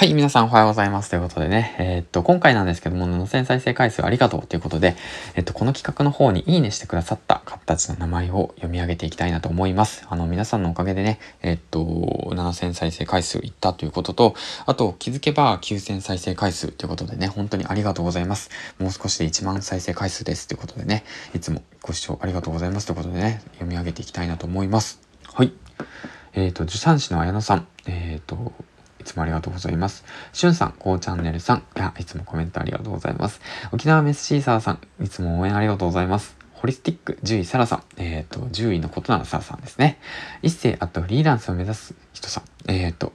はい、皆さんおはようございます。ということでね、えー、っと、今回なんですけども、7000再生回数ありがとうということで、えっと、この企画の方にいいねしてくださった方たちの名前を読み上げていきたいなと思います。あの、皆さんのおかげでね、えっと、7000再生回数いったということと、あと、気づけば9000再生回数ということでね、本当にありがとうございます。もう少しで1万再生回数ですということでね、いつもご視聴ありがとうございますということでね、読み上げていきたいなと思います。はい。えっ、と、助産師の綾野さん、えっ、と、つもありがとうございます。しゅんさん、こうチャンネルさん、いや、いつもコメントありがとうございます。沖縄メスシーサーさん、いつも応援ありがとうございます。ホリスティック獣医サラさん、えっ、ー、と、獣医のことならサラさんですね。一世、あとフリーランスを目指す人さん、えっ、ー、と、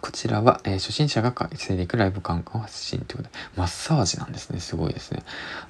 こちらは、えー、初心者が稼いでいくライブ感を発信ということで、マッサージなんですね。すごいですね。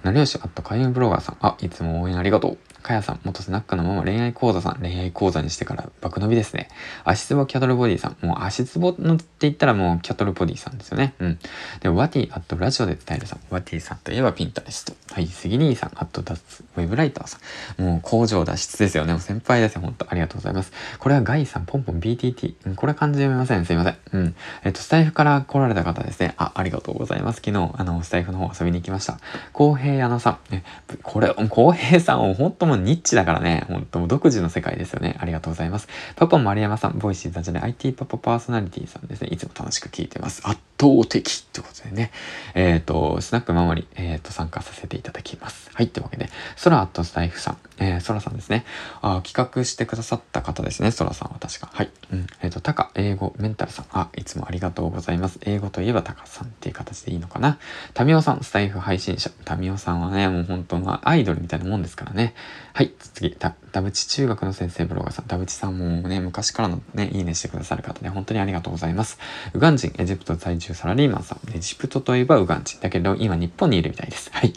成吉あっと開運ブロガーさん、あ、いつも応援ありがとう。かやさん、元スナックのまま恋愛講座さん、恋愛講座にしてから爆伸びですね。足つぼキャトルボディさん、もう足つぼのって言ったらもうキャトルボディさんですよね。うん。で、ワティアットラジオで伝えるさん、ワティさんといえばピンタレスト。はい、杉兄さん、アットダツ、ウェブライターさん。もう工場脱出ですよね。もう先輩ですよ。本当ありがとうございます。これはガイさん、ポンポン BTT。うん、これ漢字読めません。すいません。うん。えっと、スタイフから来られた方ですね。あ、ありがとうございます。昨日、あの、スタイフの方遊びに行きました。公平矢野さん。ね、これ、公平さんを、本当ももニッチだからね。本当もう独自の世界ですよね。ありがとうございます。パパ丸山さん、ボイシーザジャで IT パパパーソナリティさんですね。いつも楽しく聞いてます。圧倒的ってことでね。えっ、ー、と、スナック守り、えっ、ー、と、参加させていただきます。はい、というわけで、ソラアットスタイフさん、えー、ソラさんですね。あ、企画してくださった方ですね。ソラさんは確か。はい。うん。えっ、ー、と、タカ、英語、メンタルさん。あ、いつもありがとうございます。英語といえばタカさんっていう形でいいのかな。タミオさん、スタイフ配信者。タミオさんはね、もう本当のアイドルみたいなもんですからね。はい、次、ダブチ中学の先生ブロガーさん。ダブチさんもね、昔からのね、いいねしてくださる方ね、本当にありがとうございます。ウガン人、エジプト在住サラリーマンさん。エジプトといえばウガン人。だけど、今日本にいるみたいです。はい。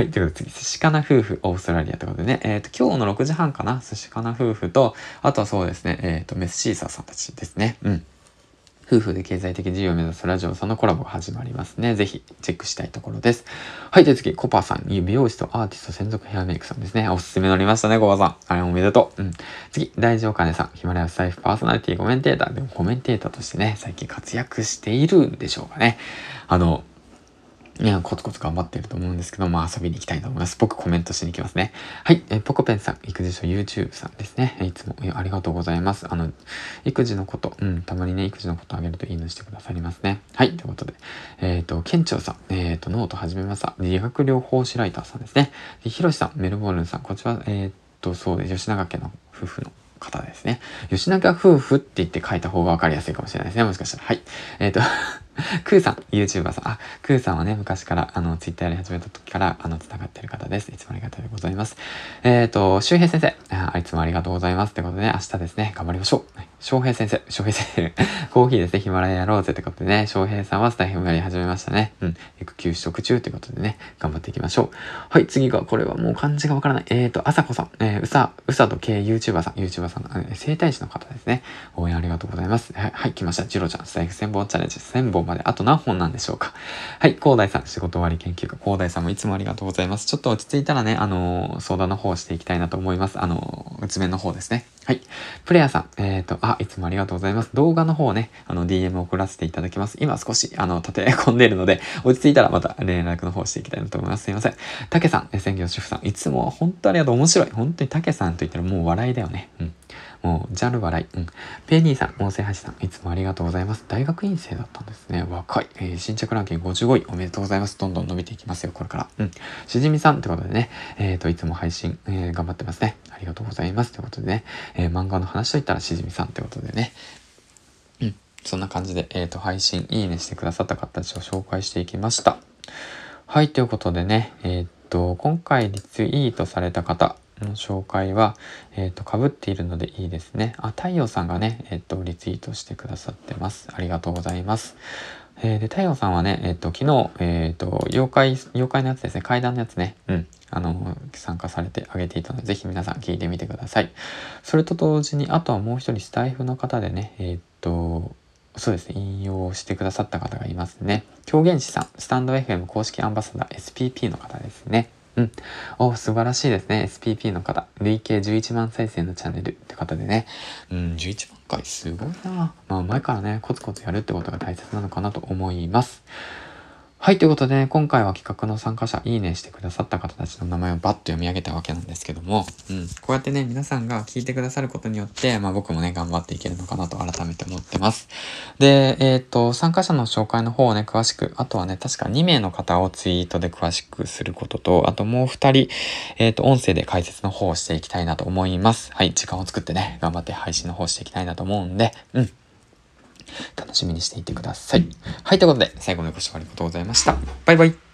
はい、ということで次、寿司かな夫婦、オーストラリアということでね、えっ、ー、と、今日の6時半かな、寿司かな夫婦と、あとはそうですね、えっ、ー、と、メスシーサーさんたちですね。うん。夫婦で経済的自由を目指すラジオさんのコラボが始まりますね。ぜひチェックしたいところです。はい、で次、コパさん美容師とアーティスト専属ヘアメイクさんですね。おすすめ乗りましたね、コパさん。あれおめでとう。うん。次、大丈夫かねさん。ヒマラヤス財布パーソナリティコメンテーター。でもコメンテーターとしてね、最近活躍しているんでしょうかね。あの、いや、コツコツ頑張ってると思うんですけど、まあ遊びに行きたいと思います。僕コメントしに行きますね。はい。えポコペンさん、育児書 YouTube さんですね。いつもありがとうございます。あの、育児のこと、うん、たまにね、育児のことあげるといいのしてくださりますね。はい。ということで、えっ、ー、と、県庁さん、えっ、ー、と、ノート始めました。理学療法士ライターさんですね。で、ひろしさん、メルボルンさん、こちら、えっ、ー、と、そうです。吉永家の夫婦の方ですね。吉永夫婦って言って書いた方がわかりやすいかもしれないですね。もしかしたら。はい。えっ、ー、とクーさん、YouTuber さん。あ、クーさんはね、昔から、あの、Twitter やり始めた時から、あの、繋がってる方です。いつもありがとうございます。えっ、ー、と、周平先生あ。いつもありがとうございます。ということで、明日ですね、頑張りましょう。はい翔平先生、翔平先生、コーヒーですね、ヒマラヤやろうぜってことでね、翔平さんはスタイフもやり始めましたね。うん、育休取得中ということでね、頑張っていきましょう。はい、次が、これはもう漢字がわからない。えーと、あさこさん、えー、うさ、うさと系 YouTuber さん、YouTuber さん、えー、生態師の方ですね。応援ありがとうございます。はい、はい、来ました。ジロちゃん、スタイフ1000本チャレンジ、1000本まであと何本なんでしょうか。はい、広大さん、仕事終わり研究家、広大さんもいつもありがとうございます。ちょっと落ち着いたらね、あのー、相談の方していきたいなと思います。あのー、うつめの方ですね。はい。プレイヤーさん、えっ、ー、と、あ、いつもありがとうございます。動画の方ね、あの、DM 送らせていただきます。今少し、あの、立て込んでいるので、落ち着いたらまた連絡の方していきたいなと思います。すいません。たけさん、専業主婦さん、いつも本当ありがとう。面白い。本当にたけさんと言ったらもう笑いだよね。うん。もう、ジャル笑い。うん。ペーニーさん、音声橋さん、いつもありがとうございます。大学院生だったんですね。若い。えー、新着ランキング55位。おめでとうございます。どんどん伸びていきますよ、これから。うん。しじみさんってことでね、えっ、ー、と、いつも配信、えー、頑張ってますね。ありがとうございます。ということでね、え、漫画の話といったらしじみさんってことでね。うん。そんな感じで、えっ、と、配信、いいねしてくださった方たちを紹介していきました。はい、ということでね、えっ、と、今回リツイートされた方、の紹介は、えっ、ー、と、被っているのでいいですね。あ、太陽さんがね、えっ、ー、と、リツイートしてくださってます。ありがとうございます。えー、で、太陽さんはね、えっ、と、昨日、えっ、と、妖怪、妖怪のやつですね、階段のやつね、うん、あの、参加されてあげていたので、ぜひ皆さん聞いてみてください。それと同時に、あとはもう一人スタイフの方でね、えっ、と、そうですね、引用してくださった方がいますね。狂言師さん、スタンド FM 公式アンバサダー SPP の方ですね。うん。お、素晴らしいですね。SPP の方。累計11万再生のチャンネルって方でね。うん、11万回すごいなまあ前からね、コツコツやるってことが大切なのかなと思います。はい、ということでね、今回は企画の参加者、いいねしてくださった方たちの名前をバッと読み上げたわけなんですけども、うん、こうやってね、皆さんが聞いてくださることによって、まあ僕もね、頑張っていけるのかなと改めて思ってます。で、えっ、ー、と、参加者の紹介の方をね、詳しく、あとはね、確か2名の方をツイートで詳しくすることと、あともう2人、えっ、ー、と、音声で解説の方をしていきたいなと思います。はい、時間を作ってね、頑張って配信の方していきたいなと思うんで、うん。楽しみにしていてください。はい、ということで、最後までご視聴ありがとうございました。バイバイ。